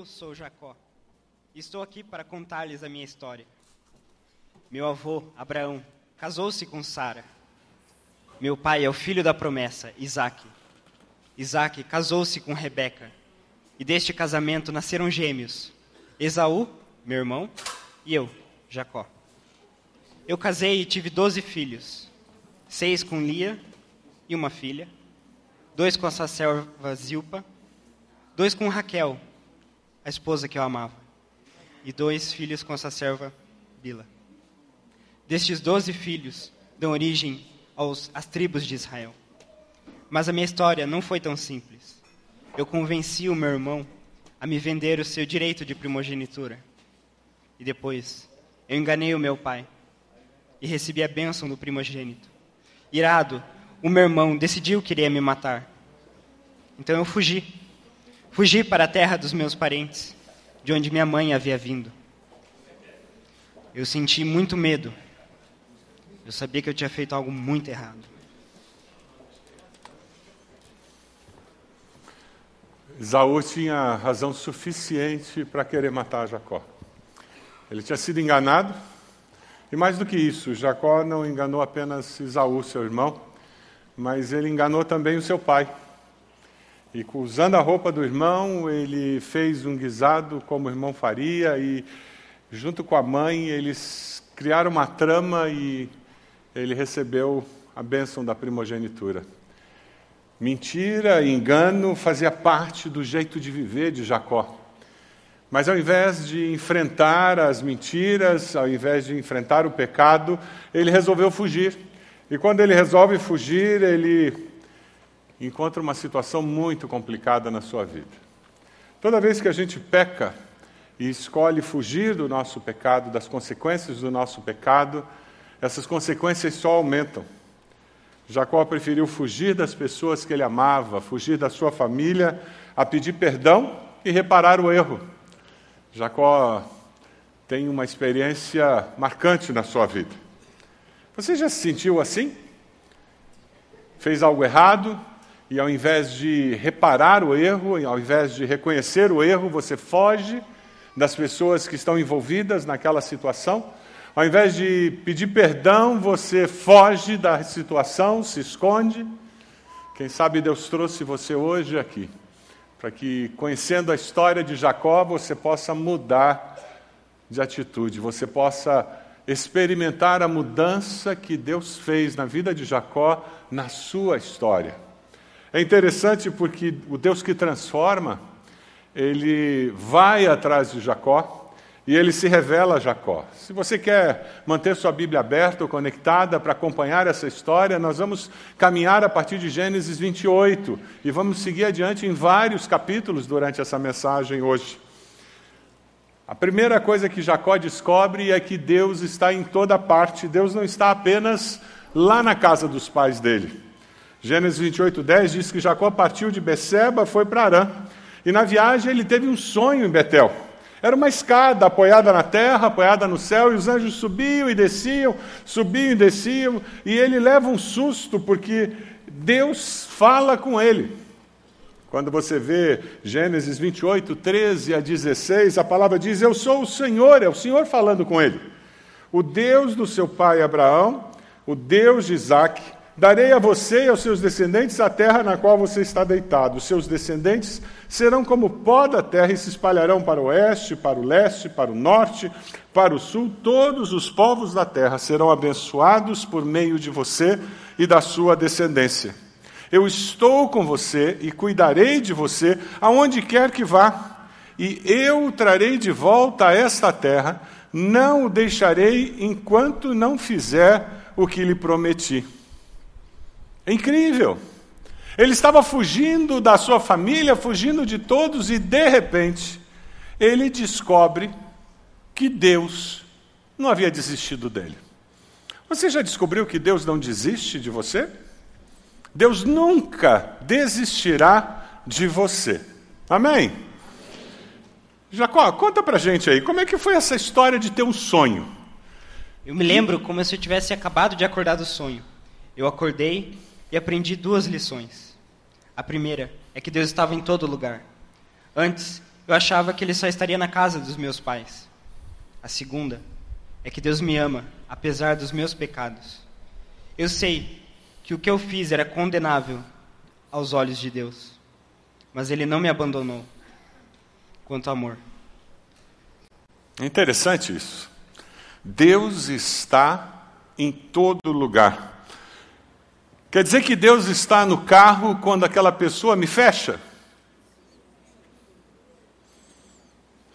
Eu sou Jacó estou aqui para contar-lhes a minha história. Meu avô, Abraão, casou-se com Sara. Meu pai é o filho da promessa, Isaque. Isaque casou-se com Rebeca. E deste casamento nasceram gêmeos, Esaú, meu irmão, e eu, Jacó. Eu casei e tive doze filhos, seis com Lia e uma filha, dois com a sacerva Zilpa, dois com Raquel, a esposa que eu amava, e dois filhos com a sacerva Bila. Destes doze filhos dão origem aos, às tribos de Israel. Mas a minha história não foi tão simples. Eu convenci o meu irmão a me vender o seu direito de primogenitura. E depois, eu enganei o meu pai e recebi a bênção do primogênito. Irado, o meu irmão decidiu que iria me matar. Então eu fugi. Fugi para a terra dos meus parentes, de onde minha mãe havia vindo. Eu senti muito medo. Eu sabia que eu tinha feito algo muito errado. Esaú tinha razão suficiente para querer matar Jacó. Ele tinha sido enganado, e mais do que isso, Jacó não enganou apenas Esaú, seu irmão, mas ele enganou também o seu pai. E usando a roupa do irmão, ele fez um guisado como o irmão faria, e junto com a mãe, eles criaram uma trama e ele recebeu a bênção da primogenitura. Mentira, engano fazia parte do jeito de viver de Jacó. Mas ao invés de enfrentar as mentiras, ao invés de enfrentar o pecado, ele resolveu fugir. E quando ele resolve fugir, ele encontra uma situação muito complicada na sua vida. Toda vez que a gente peca e escolhe fugir do nosso pecado, das consequências do nosso pecado, essas consequências só aumentam. Jacó preferiu fugir das pessoas que ele amava, fugir da sua família, a pedir perdão e reparar o erro. Jacó tem uma experiência marcante na sua vida. Você já se sentiu assim? Fez algo errado e ao invés de reparar o erro, ao invés de reconhecer o erro, você foge das pessoas que estão envolvidas naquela situação? Ao invés de pedir perdão, você foge da situação, se esconde. Quem sabe Deus trouxe você hoje aqui, para que, conhecendo a história de Jacó, você possa mudar de atitude, você possa experimentar a mudança que Deus fez na vida de Jacó, na sua história. É interessante porque o Deus que transforma, ele vai atrás de Jacó, e ele se revela a Jacó. Se você quer manter sua Bíblia aberta ou conectada para acompanhar essa história, nós vamos caminhar a partir de Gênesis 28 e vamos seguir adiante em vários capítulos durante essa mensagem hoje. A primeira coisa que Jacó descobre é que Deus está em toda parte, Deus não está apenas lá na casa dos pais dele. Gênesis 28, 10 diz que Jacó partiu de Beceba, foi para Arã, e na viagem ele teve um sonho em Betel. Era uma escada apoiada na terra, apoiada no céu, e os anjos subiam e desciam, subiam e desciam, e ele leva um susto porque Deus fala com ele. Quando você vê Gênesis 28, 13 a 16, a palavra diz: Eu sou o Senhor, é o Senhor falando com ele. O Deus do seu pai Abraão, o Deus de Isaac, Darei a você e aos seus descendentes a terra na qual você está deitado. Os seus descendentes serão como pó da terra e se espalharão para o oeste, para o leste, para o norte, para o sul. Todos os povos da terra serão abençoados por meio de você e da sua descendência. Eu estou com você e cuidarei de você aonde quer que vá, e eu o trarei de volta a esta terra. Não o deixarei enquanto não fizer o que lhe prometi. É incrível. Ele estava fugindo da sua família, fugindo de todos, e de repente, ele descobre que Deus não havia desistido dele. Você já descobriu que Deus não desiste de você? Deus nunca desistirá de você. Amém? Jacó, conta pra gente aí, como é que foi essa história de ter um sonho? Eu me lembro como se eu tivesse acabado de acordar do sonho. Eu acordei e aprendi duas lições. A primeira é que Deus estava em todo lugar. Antes, eu achava que ele só estaria na casa dos meus pais. A segunda é que Deus me ama, apesar dos meus pecados. Eu sei que o que eu fiz era condenável aos olhos de Deus, mas Ele não me abandonou quanto amor. É interessante isso. Deus está em todo lugar. Quer dizer que Deus está no carro quando aquela pessoa me fecha?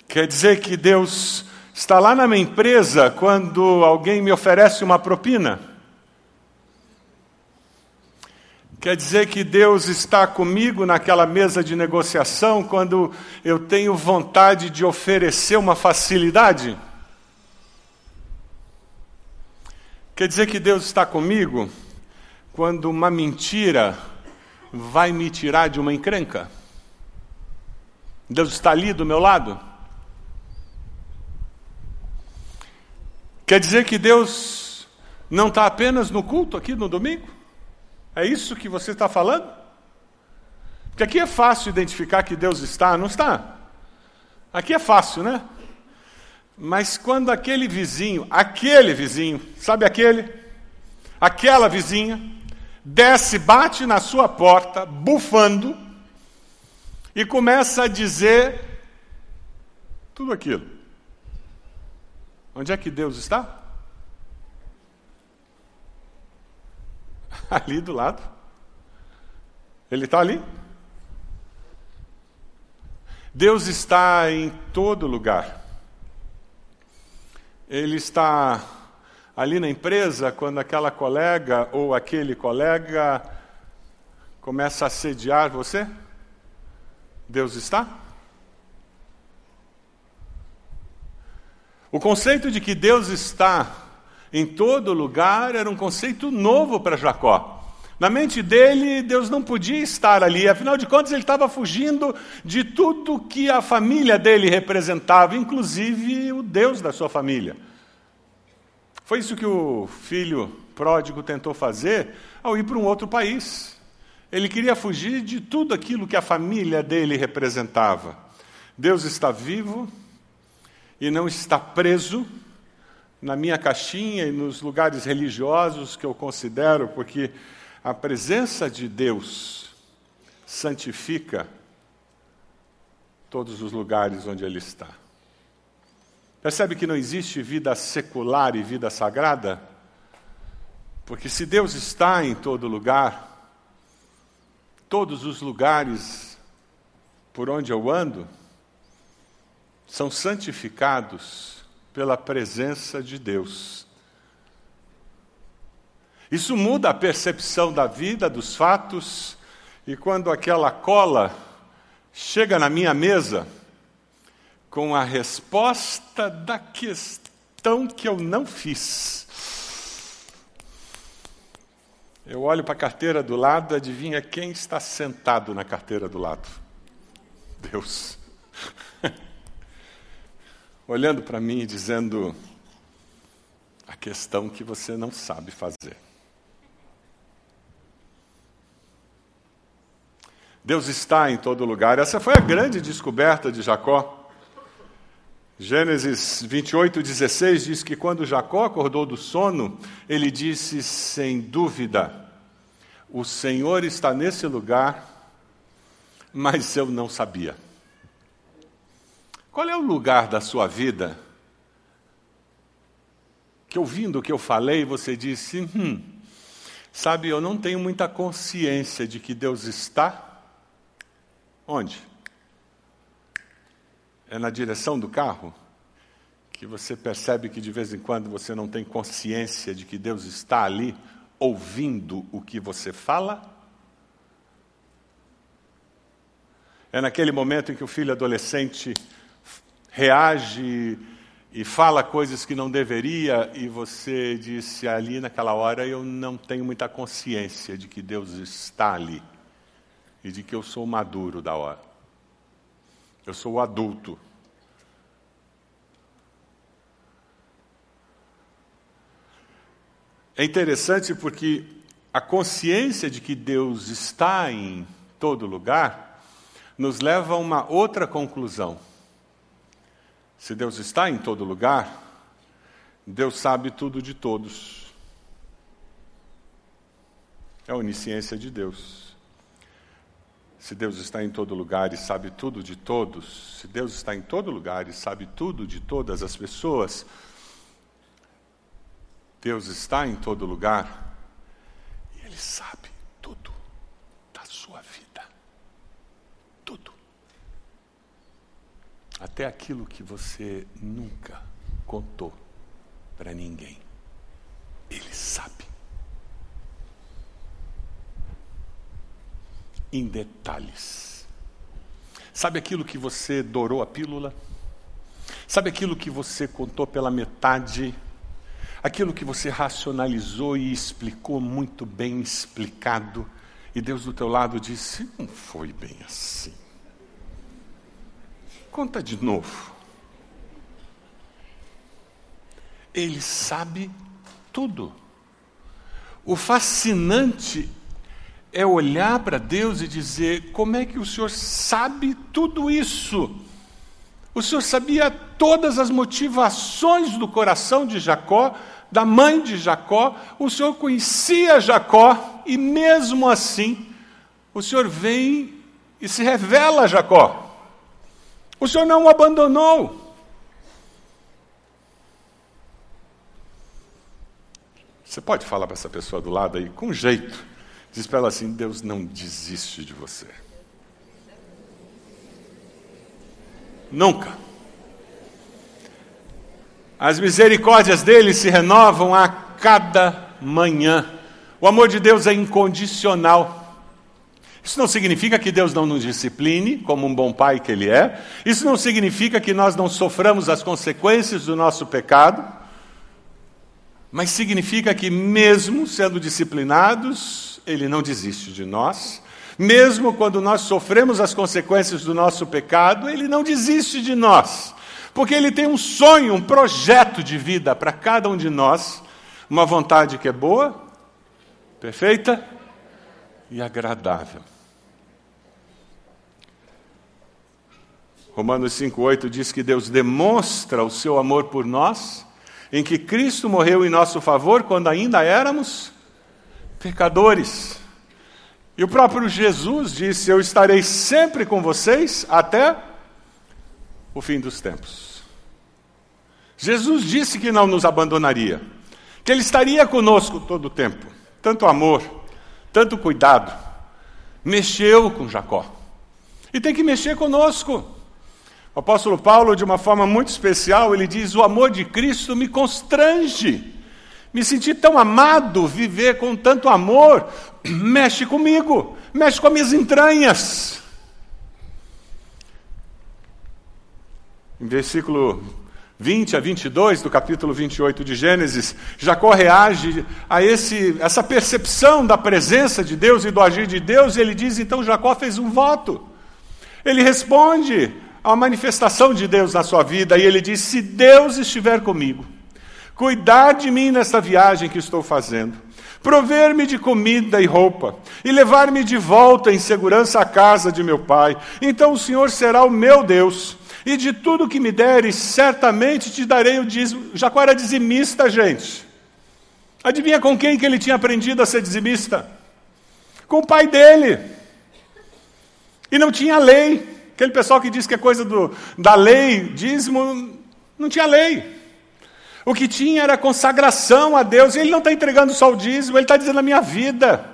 Quer dizer que Deus está lá na minha empresa quando alguém me oferece uma propina? Quer dizer que Deus está comigo naquela mesa de negociação quando eu tenho vontade de oferecer uma facilidade? Quer dizer que Deus está comigo quando uma mentira vai me tirar de uma encrenca? Deus está ali do meu lado? Quer dizer que Deus não está apenas no culto aqui no domingo? É isso que você está falando? Porque aqui é fácil identificar que Deus está, não está? Aqui é fácil, né? Mas quando aquele vizinho, aquele vizinho, sabe aquele? Aquela vizinha, desce, bate na sua porta, bufando, e começa a dizer tudo aquilo. Onde é que Deus está? Ali do lado. Ele está ali. Deus está em todo lugar. Ele está ali na empresa quando aquela colega ou aquele colega começa a assediar você? Deus está? O conceito de que Deus está em todo lugar era um conceito novo para Jacó. Na mente dele, Deus não podia estar ali, afinal de contas, ele estava fugindo de tudo que a família dele representava, inclusive o Deus da sua família. Foi isso que o filho pródigo tentou fazer ao ir para um outro país. Ele queria fugir de tudo aquilo que a família dele representava. Deus está vivo, e não está preso na minha caixinha e nos lugares religiosos que eu considero, porque a presença de Deus santifica todos os lugares onde Ele está. Percebe que não existe vida secular e vida sagrada? Porque se Deus está em todo lugar, todos os lugares por onde eu ando, são santificados pela presença de Deus. Isso muda a percepção da vida, dos fatos, e quando aquela cola chega na minha mesa com a resposta da questão que eu não fiz, eu olho para a carteira do lado, adivinha quem está sentado na carteira do lado? Deus olhando para mim e dizendo a questão que você não sabe fazer. Deus está em todo lugar. Essa foi a grande descoberta de Jacó. Gênesis 28, 16 diz que quando Jacó acordou do sono, ele disse sem dúvida: O Senhor está nesse lugar, mas eu não sabia. Qual é o lugar da sua vida que, ouvindo o que eu falei, você disse: hum, sabe, eu não tenho muita consciência de que Deus está? Onde? É na direção do carro? Que você percebe que de vez em quando você não tem consciência de que Deus está ali ouvindo o que você fala? É naquele momento em que o filho adolescente reage e fala coisas que não deveria, e você disse ali naquela hora: Eu não tenho muita consciência de que Deus está ali e de que eu sou maduro da hora. Eu sou adulto. É interessante porque a consciência de que Deus está em todo lugar nos leva a uma outra conclusão. Se Deus está em todo lugar, Deus sabe tudo de todos. É a onisciência de Deus. Se Deus está em todo lugar e sabe tudo de todos, se Deus está em todo lugar e sabe tudo de todas as pessoas, Deus está em todo lugar e Ele sabe tudo da sua vida. Tudo. Até aquilo que você nunca contou para ninguém. Ele sabe. Em detalhes. Sabe aquilo que você dourou a pílula? Sabe aquilo que você contou pela metade? aquilo que você racionalizou e explicou muito bem explicado, e Deus do teu lado disse: não foi bem assim. Conta de novo. Ele sabe tudo. O fascinante é olhar para Deus e dizer: como é que o Senhor sabe tudo isso? O Senhor sabia todas as motivações do coração de Jacó da mãe de Jacó, o Senhor conhecia Jacó e mesmo assim o Senhor vem e se revela a Jacó. O Senhor não o abandonou. Você pode falar para essa pessoa do lado aí com jeito. Diz para ela assim: Deus não desiste de você. Nunca. As misericórdias dele se renovam a cada manhã. O amor de Deus é incondicional. Isso não significa que Deus não nos discipline, como um bom pai que Ele é. Isso não significa que nós não soframos as consequências do nosso pecado. Mas significa que, mesmo sendo disciplinados, Ele não desiste de nós. Mesmo quando nós sofremos as consequências do nosso pecado, Ele não desiste de nós. Porque Ele tem um sonho, um projeto de vida para cada um de nós, uma vontade que é boa, perfeita e agradável. Romanos 5,8 diz que Deus demonstra o seu amor por nós, em que Cristo morreu em nosso favor quando ainda éramos pecadores. E o próprio Jesus disse: Eu estarei sempre com vocês até o fim dos tempos. Jesus disse que não nos abandonaria, que Ele estaria conosco todo o tempo. Tanto amor, tanto cuidado. Mexeu com Jacó. E tem que mexer conosco. O apóstolo Paulo, de uma forma muito especial, ele diz: O amor de Cristo me constrange. Me sentir tão amado, viver com tanto amor, mexe comigo, mexe com as minhas entranhas. Em versículo 20 a 22 do capítulo 28 de Gênesis, Jacó reage a esse, essa percepção da presença de Deus e do agir de Deus, e ele diz: então Jacó fez um voto. Ele responde à manifestação de Deus na sua vida, e ele diz: se Deus estiver comigo, cuidar de mim nessa viagem que estou fazendo, prover-me de comida e roupa, e levar-me de volta em segurança à casa de meu pai, então o Senhor será o meu Deus e de tudo que me deres, certamente te darei o dízimo. Jacó era dizimista, gente. Adivinha com quem que ele tinha aprendido a ser dizimista? Com o pai dele. E não tinha lei. Aquele pessoal que diz que é coisa do, da lei, dízimo, não tinha lei. O que tinha era consagração a Deus. E ele não está entregando só o dízimo, ele está dizendo a minha vida.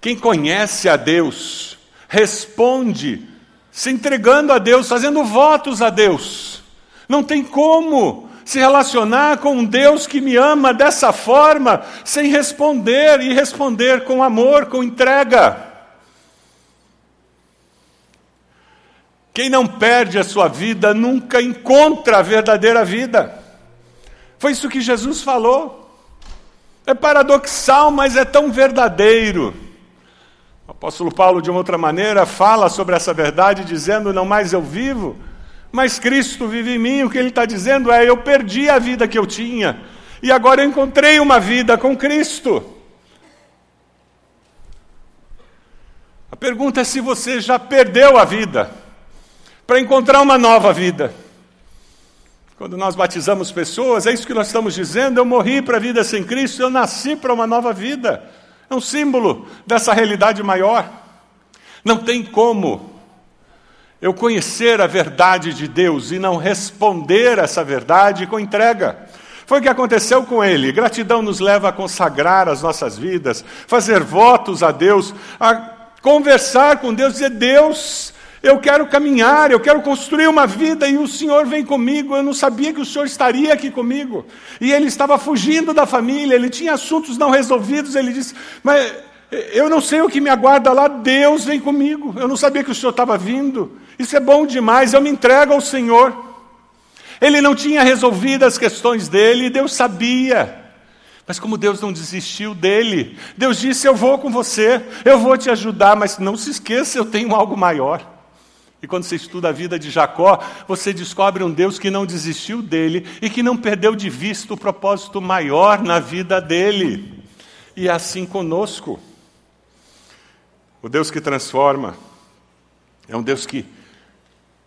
Quem conhece a Deus responde se entregando a Deus, fazendo votos a Deus. Não tem como se relacionar com um Deus que me ama dessa forma sem responder e responder com amor, com entrega. Quem não perde a sua vida nunca encontra a verdadeira vida. Foi isso que Jesus falou. É paradoxal, mas é tão verdadeiro. O apóstolo Paulo, de uma outra maneira, fala sobre essa verdade, dizendo: Não mais eu vivo, mas Cristo vive em mim. O que ele está dizendo é: Eu perdi a vida que eu tinha, e agora eu encontrei uma vida com Cristo. A pergunta é se você já perdeu a vida para encontrar uma nova vida. Quando nós batizamos pessoas, é isso que nós estamos dizendo: eu morri para a vida sem Cristo, eu nasci para uma nova vida. É um símbolo dessa realidade maior. Não tem como eu conhecer a verdade de Deus e não responder essa verdade com entrega. Foi o que aconteceu com ele. Gratidão nos leva a consagrar as nossas vidas, fazer votos a Deus, a conversar com Deus, dizer: Deus, eu quero caminhar, eu quero construir uma vida e o Senhor vem comigo. Eu não sabia que o Senhor estaria aqui comigo. E ele estava fugindo da família, ele tinha assuntos não resolvidos. Ele disse: Mas eu não sei o que me aguarda lá, Deus vem comigo. Eu não sabia que o Senhor estava vindo. Isso é bom demais, eu me entrego ao Senhor. Ele não tinha resolvido as questões dele, e Deus sabia. Mas como Deus não desistiu dele, Deus disse: Eu vou com você, eu vou te ajudar, mas não se esqueça, eu tenho algo maior. E quando você estuda a vida de Jacó, você descobre um Deus que não desistiu dele e que não perdeu de vista o propósito maior na vida dele. E é assim conosco. O Deus que transforma é um Deus que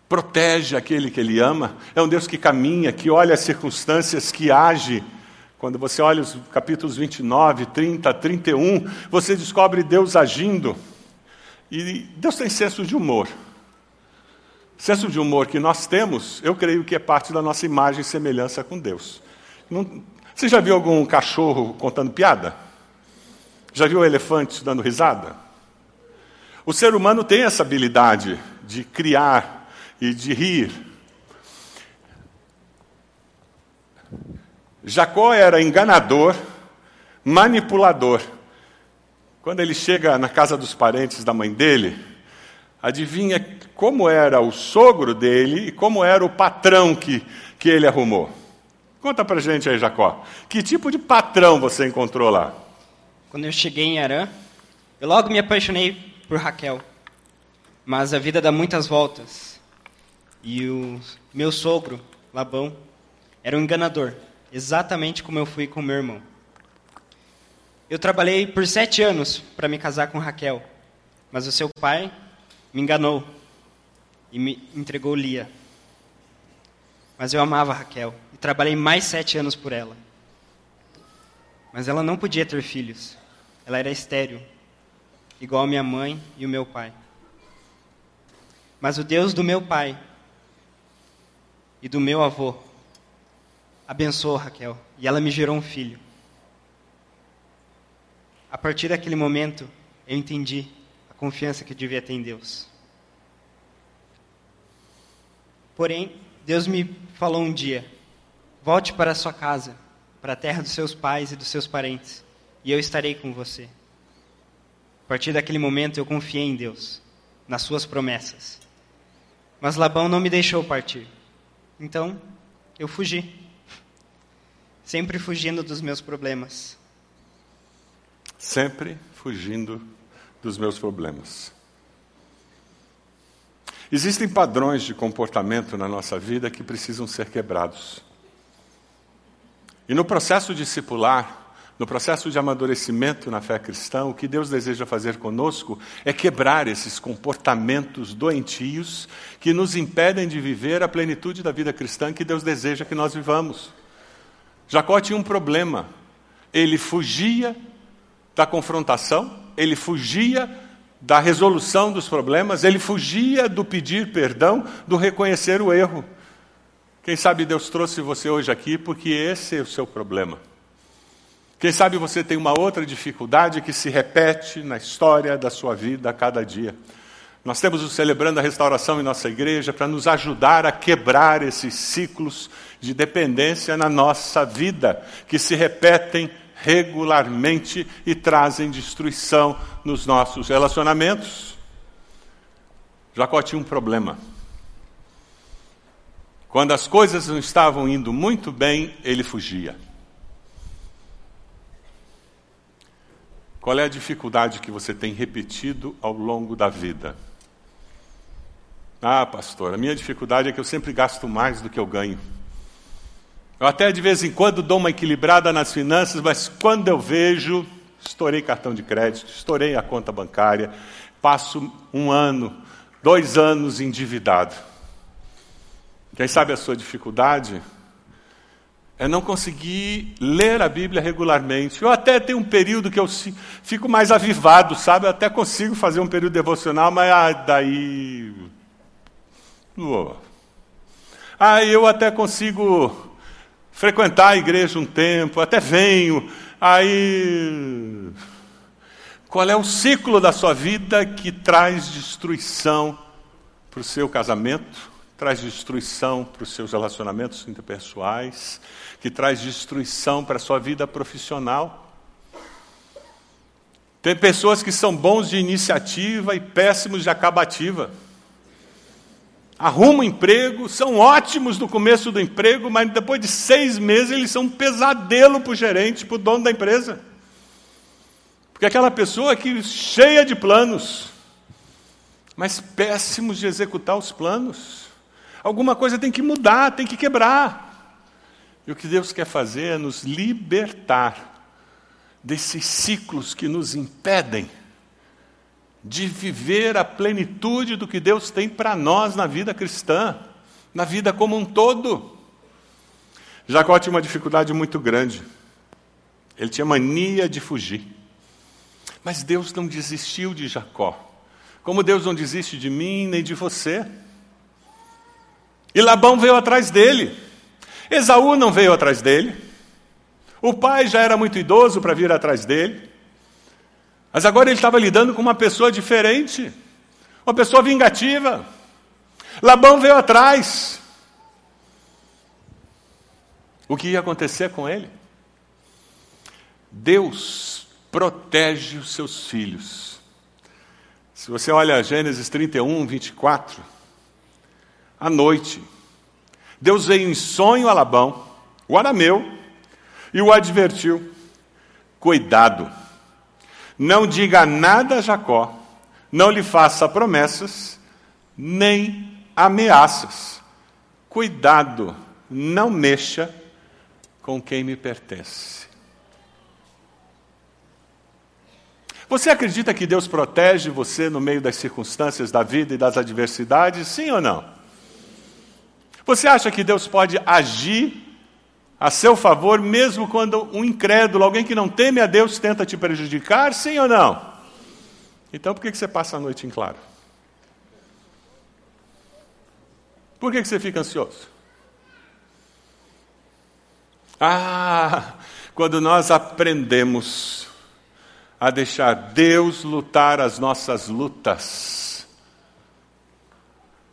protege aquele que ele ama, é um Deus que caminha, que olha as circunstâncias, que age. Quando você olha os capítulos 29, 30, 31, você descobre Deus agindo. E Deus tem senso de humor. Senso de humor que nós temos, eu creio que é parte da nossa imagem e semelhança com Deus. Não, você já viu algum cachorro contando piada? Já viu elefantes dando risada? O ser humano tem essa habilidade de criar e de rir. Jacó era enganador, manipulador. Quando ele chega na casa dos parentes da mãe dele, adivinha como era o sogro dele e como era o patrão que, que ele arrumou. Conta pra gente aí, Jacó. Que tipo de patrão você encontrou lá? Quando eu cheguei em Arã, eu logo me apaixonei por Raquel. Mas a vida dá muitas voltas. E o meu sogro, Labão, era um enganador, exatamente como eu fui com meu irmão. Eu trabalhei por sete anos para me casar com Raquel, mas o seu pai me enganou e me entregou Lia. Mas eu amava Raquel e trabalhei mais sete anos por ela. Mas ela não podia ter filhos. Ela era estéril, igual a minha mãe e o meu pai. Mas o Deus do meu pai e do meu avô. Abençoou Raquel e ela me gerou um filho. A partir daquele momento, eu entendi confiança que eu devia ter em Deus. Porém, Deus me falou um dia: volte para a sua casa, para a terra dos seus pais e dos seus parentes, e eu estarei com você. A partir daquele momento, eu confiei em Deus, nas suas promessas. Mas Labão não me deixou partir. Então, eu fugi. Sempre fugindo dos meus problemas. Sempre fugindo dos meus problemas. Existem padrões de comportamento na nossa vida que precisam ser quebrados. E no processo discipular, no processo de amadurecimento na fé cristã, o que Deus deseja fazer conosco é quebrar esses comportamentos doentios que nos impedem de viver a plenitude da vida cristã que Deus deseja que nós vivamos. Jacó tinha um problema. Ele fugia da confrontação, ele fugia da resolução dos problemas, ele fugia do pedir perdão, do reconhecer o erro. Quem sabe Deus trouxe você hoje aqui porque esse é o seu problema. Quem sabe você tem uma outra dificuldade que se repete na história da sua vida a cada dia. Nós temos o Celebrando a Restauração em nossa igreja para nos ajudar a quebrar esses ciclos de dependência na nossa vida, que se repetem regularmente e trazem destruição nos nossos relacionamentos. Jacó tinha um problema. Quando as coisas não estavam indo muito bem, ele fugia. Qual é a dificuldade que você tem repetido ao longo da vida? Ah, pastor, a minha dificuldade é que eu sempre gasto mais do que eu ganho. Eu até de vez em quando dou uma equilibrada nas finanças, mas quando eu vejo, estourei cartão de crédito, estourei a conta bancária, passo um ano, dois anos endividado. Quem sabe a sua dificuldade é não conseguir ler a Bíblia regularmente. Eu até tenho um período que eu fico mais avivado, sabe? Eu até consigo fazer um período devocional, mas ah, daí. Ah, eu até consigo frequentar a igreja um tempo, até venho, aí. Qual é o ciclo da sua vida que traz destruição para o seu casamento, traz destruição para os seus relacionamentos interpessoais, que traz destruição para a sua vida profissional? Tem pessoas que são bons de iniciativa e péssimos de acabativa arrumam emprego, são ótimos no começo do emprego, mas depois de seis meses eles são um pesadelo para o gerente, para o dono da empresa. Porque aquela pessoa que cheia de planos, mas péssimos de executar os planos. Alguma coisa tem que mudar, tem que quebrar. E o que Deus quer fazer é nos libertar desses ciclos que nos impedem de viver a plenitude do que Deus tem para nós na vida cristã, na vida como um todo. Jacó tinha uma dificuldade muito grande. Ele tinha mania de fugir. Mas Deus não desistiu de Jacó. Como Deus não desiste de mim nem de você. E Labão veio atrás dele. Esaú não veio atrás dele. O pai já era muito idoso para vir atrás dele. Mas agora ele estava lidando com uma pessoa diferente, uma pessoa vingativa. Labão veio atrás. O que ia acontecer com ele? Deus protege os seus filhos. Se você olha Gênesis 31, 24, à noite, Deus veio em sonho a Labão, o arameu, e o advertiu: cuidado não diga nada a Jacó, não lhe faça promessas, nem ameaças. Cuidado, não mexa com quem me pertence. Você acredita que Deus protege você no meio das circunstâncias da vida e das adversidades? Sim ou não? Você acha que Deus pode agir a seu favor, mesmo quando um incrédulo, alguém que não teme a Deus, tenta te prejudicar, sim ou não? Então por que você passa a noite em claro? Por que você fica ansioso? Ah, quando nós aprendemos a deixar Deus lutar as nossas lutas,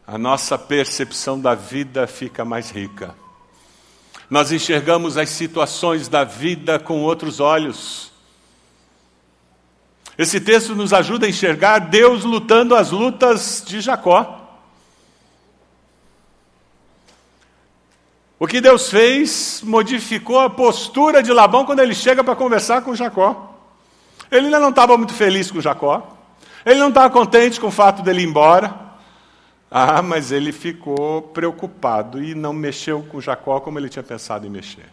a nossa percepção da vida fica mais rica nós enxergamos as situações da vida com outros olhos. Esse texto nos ajuda a enxergar Deus lutando as lutas de Jacó. O que Deus fez modificou a postura de Labão quando ele chega para conversar com Jacó. Ele ainda não estava muito feliz com Jacó. Ele não estava contente com o fato dele ir embora. Ah, mas ele ficou preocupado e não mexeu com Jacó como ele tinha pensado em mexer.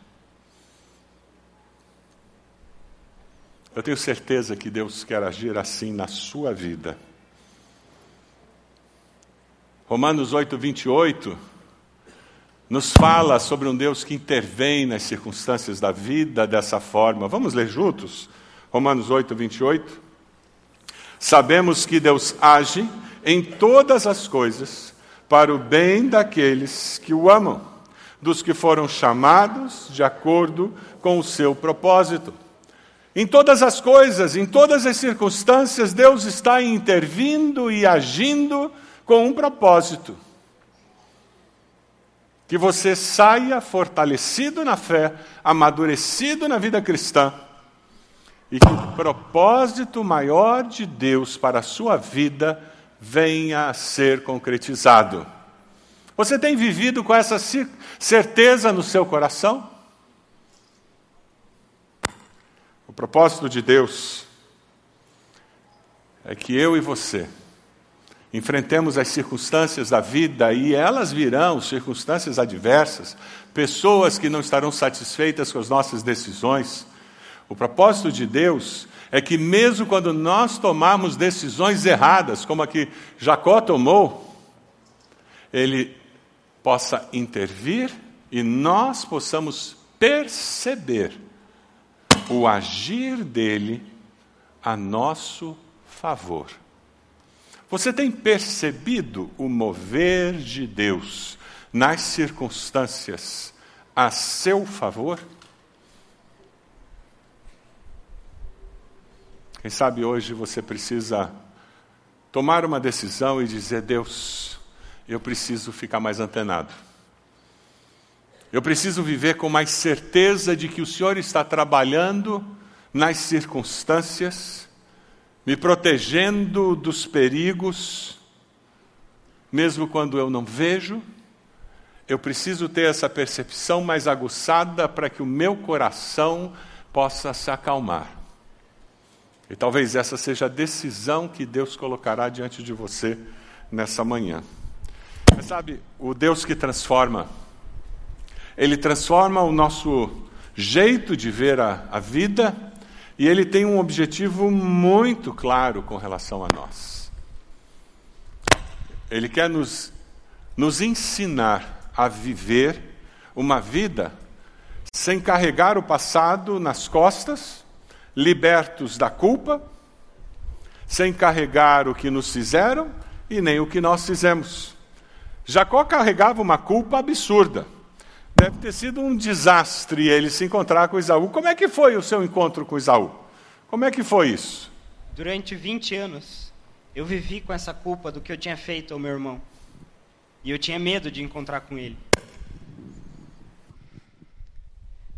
Eu tenho certeza que Deus quer agir assim na sua vida. Romanos 8, 28 nos fala sobre um Deus que intervém nas circunstâncias da vida dessa forma. Vamos ler juntos? Romanos 8, 28. Sabemos que Deus age em todas as coisas para o bem daqueles que o amam, dos que foram chamados de acordo com o seu propósito. Em todas as coisas, em todas as circunstâncias, Deus está intervindo e agindo com um propósito. Que você saia fortalecido na fé, amadurecido na vida cristã, e que o propósito maior de Deus para a sua vida venha a ser concretizado. Você tem vivido com essa certeza no seu coração? O propósito de Deus é que eu e você enfrentemos as circunstâncias da vida e elas virão, circunstâncias adversas, pessoas que não estarão satisfeitas com as nossas decisões, O propósito de Deus é que, mesmo quando nós tomarmos decisões erradas, como a que Jacó tomou, Ele possa intervir e nós possamos perceber o agir dele a nosso favor. Você tem percebido o mover de Deus nas circunstâncias a seu favor? Quem sabe hoje você precisa tomar uma decisão e dizer: Deus, eu preciso ficar mais antenado. Eu preciso viver com mais certeza de que o Senhor está trabalhando nas circunstâncias, me protegendo dos perigos, mesmo quando eu não vejo. Eu preciso ter essa percepção mais aguçada para que o meu coração possa se acalmar. E talvez essa seja a decisão que Deus colocará diante de você nessa manhã. Mas sabe, o Deus que transforma, ele transforma o nosso jeito de ver a, a vida e ele tem um objetivo muito claro com relação a nós. Ele quer nos, nos ensinar a viver uma vida sem carregar o passado nas costas, libertos da culpa, sem carregar o que nos fizeram e nem o que nós fizemos. Jacó carregava uma culpa absurda. Deve ter sido um desastre ele se encontrar com Isaú. Como é que foi o seu encontro com Isaú? Como é que foi isso? Durante 20 anos, eu vivi com essa culpa do que eu tinha feito ao meu irmão. E eu tinha medo de encontrar com ele.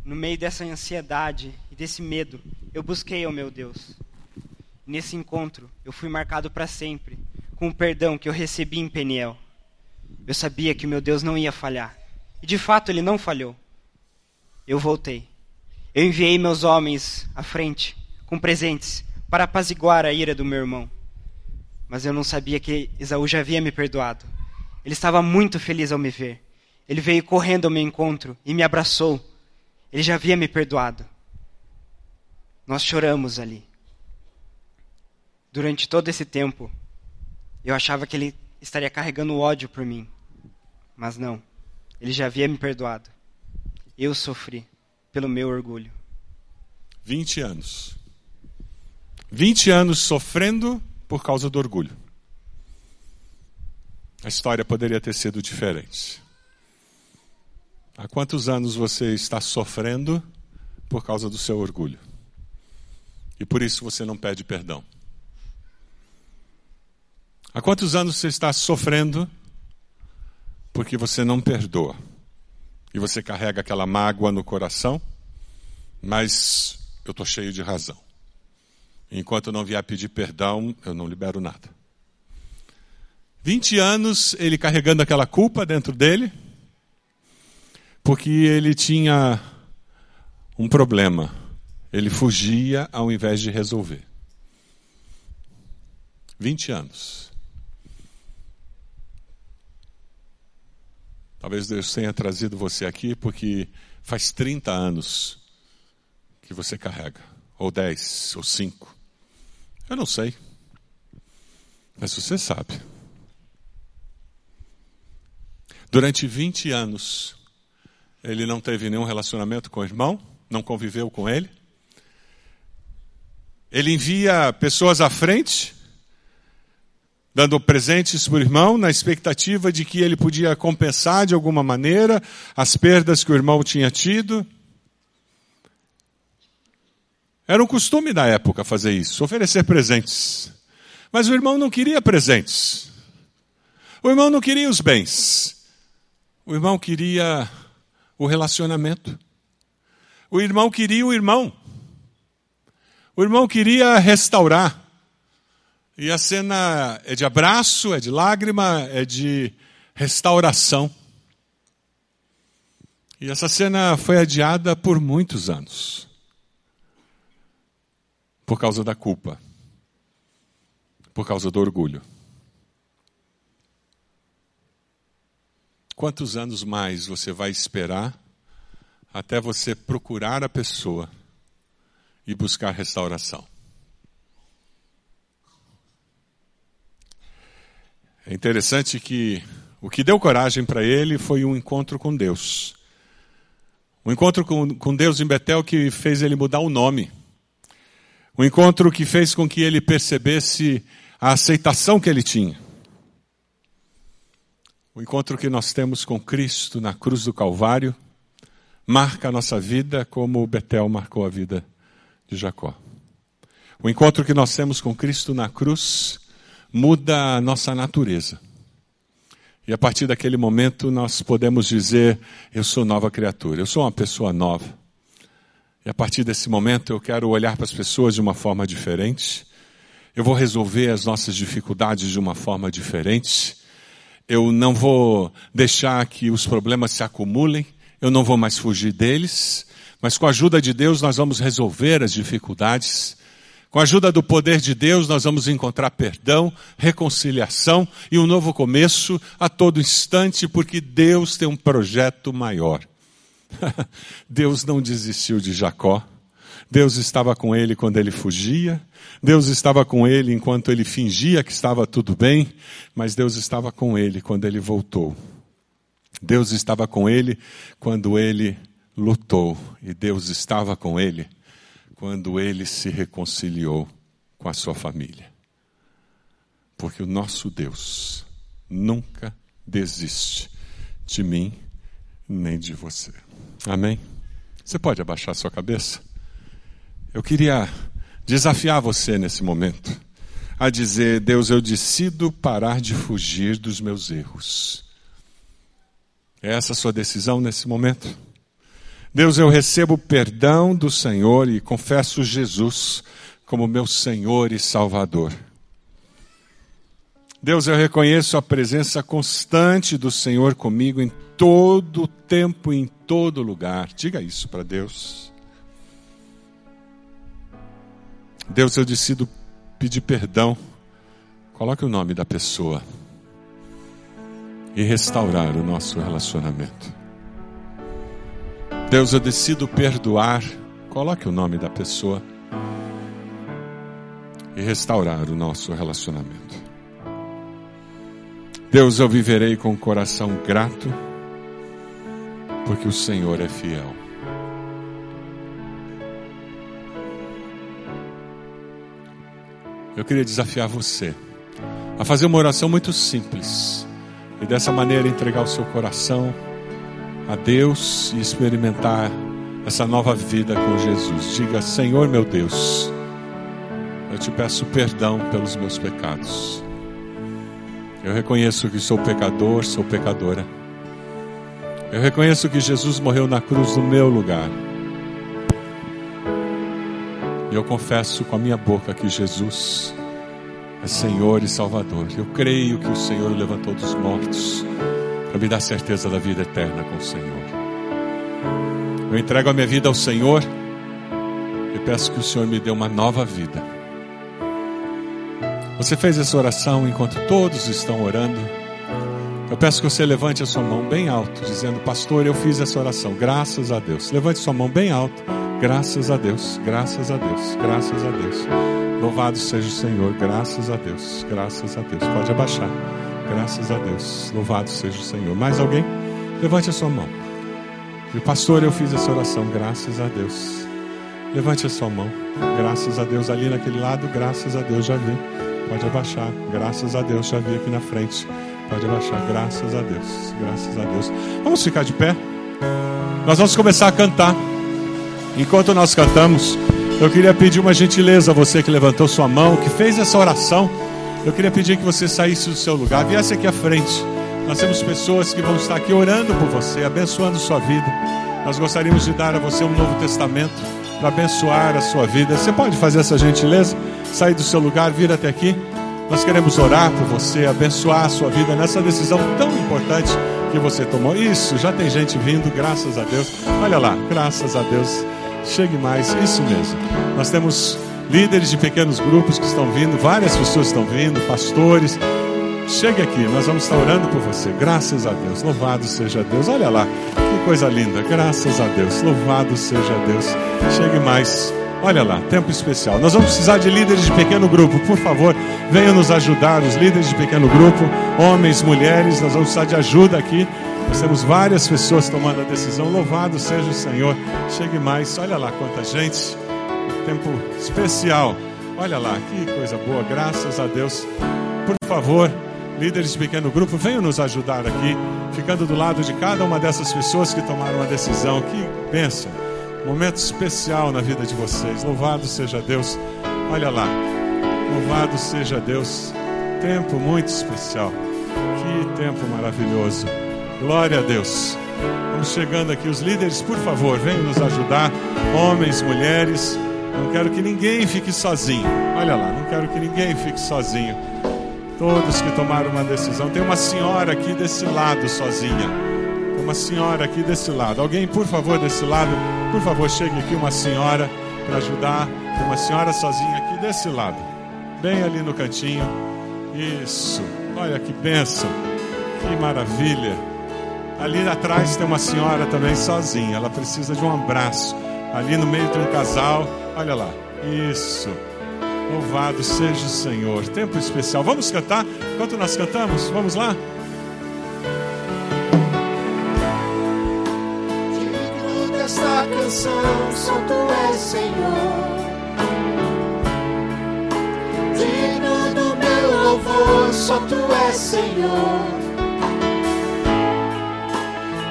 No meio dessa ansiedade e desse medo, eu busquei ao meu Deus. Nesse encontro, eu fui marcado para sempre com o perdão que eu recebi em Peniel. Eu sabia que meu Deus não ia falhar. E de fato ele não falhou. Eu voltei. Eu enviei meus homens à frente com presentes para apaziguar a ira do meu irmão. Mas eu não sabia que Esaú já havia me perdoado. Ele estava muito feliz ao me ver. Ele veio correndo ao meu encontro e me abraçou. Ele já havia me perdoado. Nós choramos ali. Durante todo esse tempo, eu achava que ele estaria carregando ódio por mim. Mas não. Ele já havia me perdoado. Eu sofri pelo meu orgulho. 20 anos. 20 anos sofrendo por causa do orgulho. A história poderia ter sido diferente. Há quantos anos você está sofrendo por causa do seu orgulho? E por isso você não pede perdão? Há quantos anos você está sofrendo porque você não perdoa. E você carrega aquela mágoa no coração, mas eu estou cheio de razão. Enquanto eu não vier pedir perdão, eu não libero nada. 20 anos ele carregando aquela culpa dentro dele, porque ele tinha um problema. Ele fugia ao invés de resolver. 20 anos. Talvez Deus tenha trazido você aqui porque faz 30 anos que você carrega, ou 10, ou 5. Eu não sei. Mas você sabe. Durante 20 anos, ele não teve nenhum relacionamento com o irmão, não conviveu com ele. Ele envia pessoas à frente dando presentes para o irmão, na expectativa de que ele podia compensar de alguma maneira as perdas que o irmão tinha tido. Era um costume da época fazer isso, oferecer presentes. Mas o irmão não queria presentes. O irmão não queria os bens. O irmão queria o relacionamento. O irmão queria o irmão. O irmão queria restaurar. E a cena é de abraço, é de lágrima, é de restauração. E essa cena foi adiada por muitos anos. Por causa da culpa. Por causa do orgulho. Quantos anos mais você vai esperar até você procurar a pessoa e buscar restauração. É interessante que o que deu coragem para ele foi um encontro com Deus. Um encontro com, com Deus em Betel que fez ele mudar o nome. Um encontro que fez com que ele percebesse a aceitação que ele tinha. O encontro que nós temos com Cristo na cruz do Calvário marca a nossa vida como Betel marcou a vida de Jacó. O encontro que nós temos com Cristo na cruz muda a nossa natureza. E a partir daquele momento nós podemos dizer: Eu sou nova criatura, eu sou uma pessoa nova. E a partir desse momento eu quero olhar para as pessoas de uma forma diferente. Eu vou resolver as nossas dificuldades de uma forma diferente. Eu não vou deixar que os problemas se acumulem. Eu não vou mais fugir deles. Mas com a ajuda de Deus nós vamos resolver as dificuldades com a ajuda do poder de Deus, nós vamos encontrar perdão, reconciliação e um novo começo a todo instante, porque Deus tem um projeto maior. Deus não desistiu de Jacó. Deus estava com ele quando ele fugia, Deus estava com ele enquanto ele fingia que estava tudo bem, mas Deus estava com ele quando ele voltou. Deus estava com ele quando ele lutou, e Deus estava com ele quando ele se reconciliou com a sua família. Porque o nosso Deus nunca desiste de mim nem de você. Amém? Você pode abaixar sua cabeça? Eu queria desafiar você nesse momento a dizer: Deus, eu decido parar de fugir dos meus erros. É essa a sua decisão nesse momento? Deus, eu recebo perdão do Senhor e confesso Jesus como meu Senhor e Salvador. Deus, eu reconheço a presença constante do Senhor comigo em todo tempo e em todo lugar. Diga isso para Deus. Deus, eu decido pedir perdão. Coloque o nome da pessoa e restaurar o nosso relacionamento. Deus, eu decido perdoar. Coloque o nome da pessoa e restaurar o nosso relacionamento. Deus, eu viverei com o coração grato, porque o Senhor é fiel. Eu queria desafiar você a fazer uma oração muito simples e dessa maneira entregar o seu coração a Deus e experimentar essa nova vida com Jesus. Diga: Senhor meu Deus, eu te peço perdão pelos meus pecados. Eu reconheço que sou pecador, sou pecadora. Eu reconheço que Jesus morreu na cruz no meu lugar. E eu confesso com a minha boca que Jesus é Senhor e Salvador. Eu creio que o Senhor levantou dos mortos para me dar certeza da vida eterna com o Senhor. Eu entrego a minha vida ao Senhor e peço que o Senhor me dê uma nova vida. Você fez essa oração enquanto todos estão orando. Eu peço que você levante a sua mão bem alto, dizendo: Pastor, eu fiz essa oração, graças a Deus. Levante sua mão bem alto, graças a Deus, graças a Deus, graças a Deus. Louvado seja o Senhor, graças a Deus, graças a Deus. Pode abaixar. Graças a Deus. Louvado seja o Senhor. Mais alguém? Levante a sua mão. E pastor, eu fiz essa oração. Graças a Deus. Levante a sua mão. Graças a Deus. Ali naquele lado, graças a Deus, já vi. Pode abaixar. Graças a Deus, já vi aqui na frente. Pode abaixar. Graças a Deus. Graças a Deus. Vamos ficar de pé? Nós vamos começar a cantar. Enquanto nós cantamos, eu queria pedir uma gentileza a você que levantou sua mão, que fez essa oração. Eu queria pedir que você saísse do seu lugar, viesse aqui à frente. Nós temos pessoas que vão estar aqui orando por você, abençoando sua vida. Nós gostaríamos de dar a você um novo testamento para abençoar a sua vida. Você pode fazer essa gentileza? Sair do seu lugar, vir até aqui. Nós queremos orar por você, abençoar a sua vida nessa decisão tão importante que você tomou. Isso, já tem gente vindo, graças a Deus. Olha lá, graças a Deus. Chegue mais, isso mesmo. Nós temos líderes de pequenos grupos que estão vindo, várias pessoas estão vindo, pastores. Chegue aqui, nós vamos estar orando por você. Graças a Deus, louvado seja Deus. Olha lá, que coisa linda. Graças a Deus, louvado seja Deus. Chegue mais, Olha lá, tempo especial. Nós vamos precisar de líderes de pequeno grupo. Por favor, venham nos ajudar, os líderes de pequeno grupo, homens, mulheres. Nós vamos precisar de ajuda aqui. Nós temos várias pessoas tomando a decisão. Louvado seja o Senhor. Chegue mais. Olha lá quanta gente. Tempo especial. Olha lá, que coisa boa. Graças a Deus. Por favor, líderes de pequeno grupo, venham nos ajudar aqui, ficando do lado de cada uma dessas pessoas que tomaram a decisão. Que bênção. Momento especial na vida de vocês. Louvado seja Deus. Olha lá. Louvado seja Deus. Tempo muito especial. Que tempo maravilhoso. Glória a Deus. Vamos chegando aqui. Os líderes, por favor, venham nos ajudar. Homens, mulheres. Não quero que ninguém fique sozinho. Olha lá, não quero que ninguém fique sozinho. Todos que tomaram uma decisão. Tem uma senhora aqui desse lado sozinha uma senhora aqui desse lado. Alguém, por favor, desse lado, por favor, chegue aqui uma senhora para ajudar. Tem uma senhora sozinha aqui desse lado, bem ali no cantinho. Isso. Olha que bênção. Que maravilha. Ali atrás tem uma senhora também sozinha. Ela precisa de um abraço. Ali no meio tem um casal. Olha lá. Isso. Louvado seja o Senhor. Tempo especial. Vamos cantar? Enquanto nós cantamos, vamos lá? canção, só tu és Senhor. Digno do meu louvor, só tu és Senhor.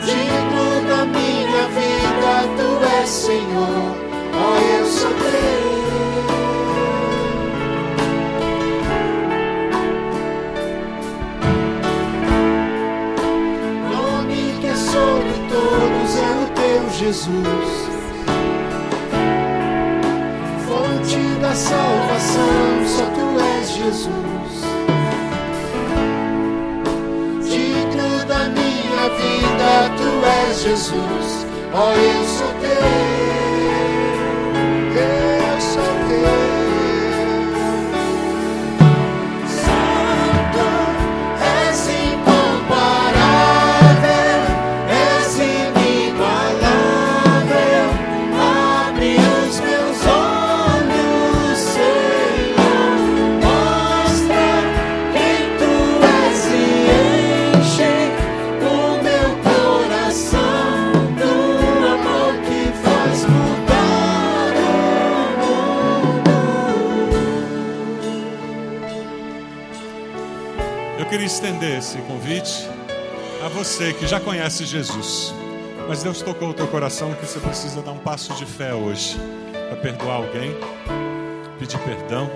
Digno da minha vida, tu és Senhor. Oh, É é Jesus. da salvação, só tu és Jesus. Digno da minha vida, tu és Jesus. Ó, oh, eu sou teu, conhece Jesus, mas Deus tocou o teu coração que você precisa dar um passo de fé hoje para perdoar alguém, pedir perdão,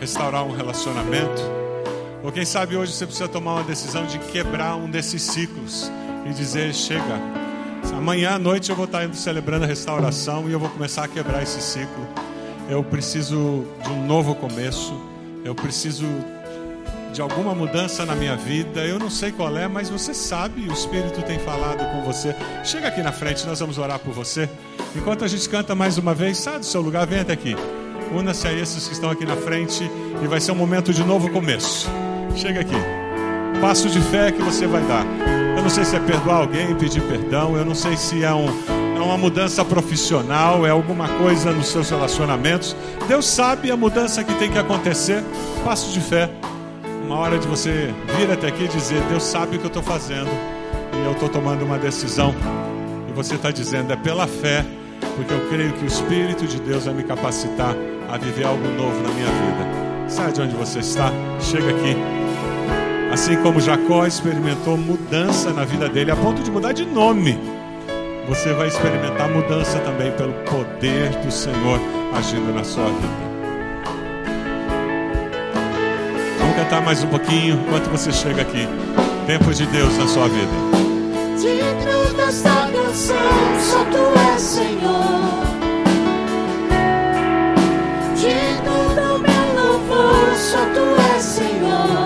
restaurar um relacionamento, ou quem sabe hoje você precisa tomar uma decisão de quebrar um desses ciclos e dizer: chega, amanhã à noite eu vou estar indo celebrando a restauração e eu vou começar a quebrar esse ciclo. Eu preciso de um novo começo, eu preciso de alguma mudança na minha vida. Eu não sei qual é, mas você sabe, o Espírito tem falado com você. Chega aqui na frente, nós vamos orar por você. Enquanto a gente canta mais uma vez, sai do seu lugar, vem até aqui. Una-se a esses que estão aqui na frente e vai ser um momento de novo começo. Chega aqui. Passo de fé que você vai dar. Eu não sei se é perdoar alguém, pedir perdão. Eu não sei se é um, é uma mudança profissional, é alguma coisa nos seus relacionamentos. Deus sabe a mudança que tem que acontecer. Passo de fé uma hora de você vir até aqui e dizer: Deus sabe o que eu estou fazendo e eu estou tomando uma decisão. E você está dizendo: é pela fé, porque eu creio que o Espírito de Deus vai me capacitar a viver algo novo na minha vida. Sai de onde você está, chega aqui. Assim como Jacó experimentou mudança na vida dele, a ponto de mudar de nome, você vai experimentar mudança também pelo poder do Senhor agindo na sua vida. Cantar mais um pouquinho enquanto você chega aqui. Tempo de Deus na sua vida. Digno desta canção, só tu és Senhor. Digno do meu louvor, só tu és Senhor.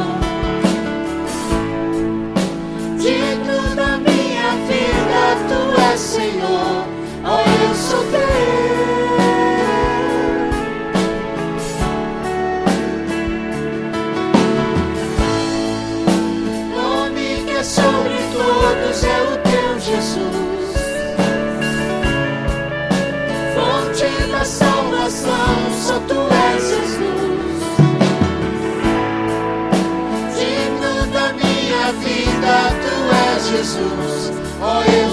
Jesus. Oh,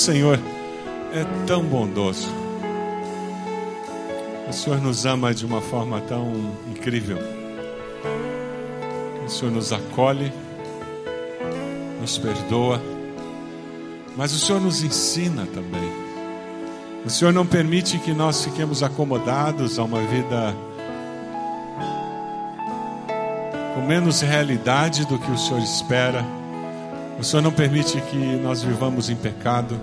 Senhor é tão bondoso. O Senhor nos ama de uma forma tão incrível. O Senhor nos acolhe, nos perdoa, mas o Senhor nos ensina também. O Senhor não permite que nós fiquemos acomodados a uma vida com menos realidade do que o Senhor espera. O Senhor não permite que nós vivamos em pecado.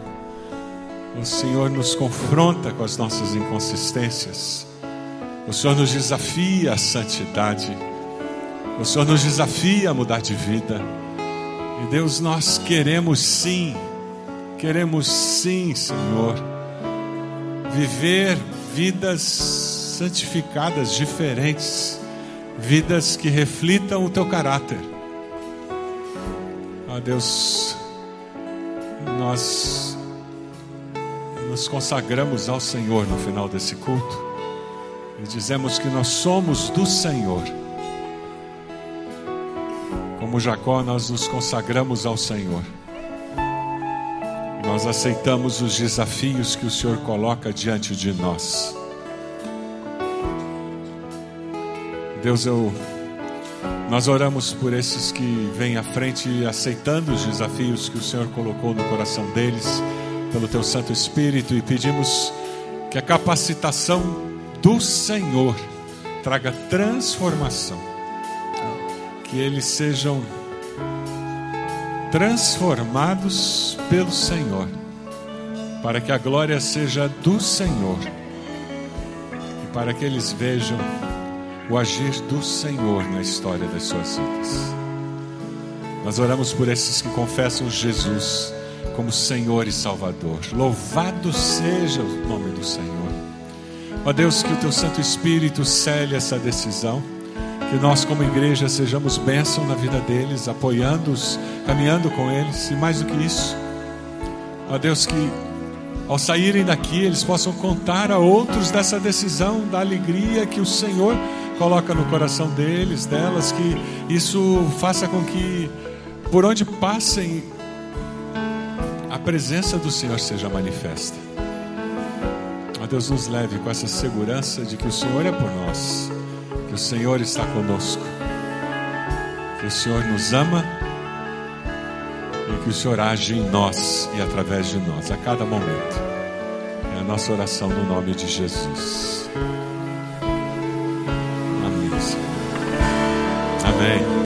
O Senhor nos confronta com as nossas inconsistências. O Senhor nos desafia à santidade. O Senhor nos desafia a mudar de vida. E Deus, nós queremos sim, queremos sim, Senhor, viver vidas santificadas, diferentes vidas que reflitam o teu caráter. Deus, nós nos consagramos ao Senhor no final desse culto e dizemos que nós somos do Senhor. Como Jacó, nós nos consagramos ao Senhor. Nós aceitamos os desafios que o Senhor coloca diante de nós. Deus, eu nós oramos por esses que vêm à frente aceitando os desafios que o Senhor colocou no coração deles, pelo teu Santo Espírito, e pedimos que a capacitação do Senhor traga transformação, que eles sejam transformados pelo Senhor, para que a glória seja do Senhor e para que eles vejam o agir do Senhor na história das suas vidas. Nós oramos por esses que confessam Jesus como Senhor e Salvador. Louvado seja o nome do Senhor. Ó Deus, que o teu Santo Espírito cele essa decisão, que nós, como igreja, sejamos bênção na vida deles, apoiando-os, caminhando com eles, e mais do que isso, ó Deus, que ao saírem daqui eles possam contar a outros dessa decisão, da alegria que o Senhor coloca no coração deles, delas, que isso faça com que, por onde passem, a presença do Senhor seja manifesta. Ó Deus, nos leve com essa segurança de que o Senhor é por nós, que o Senhor está conosco, que o Senhor nos ama e que o Senhor age em nós e através de nós a cada momento. É a nossa oração no nome de Jesus. Amém.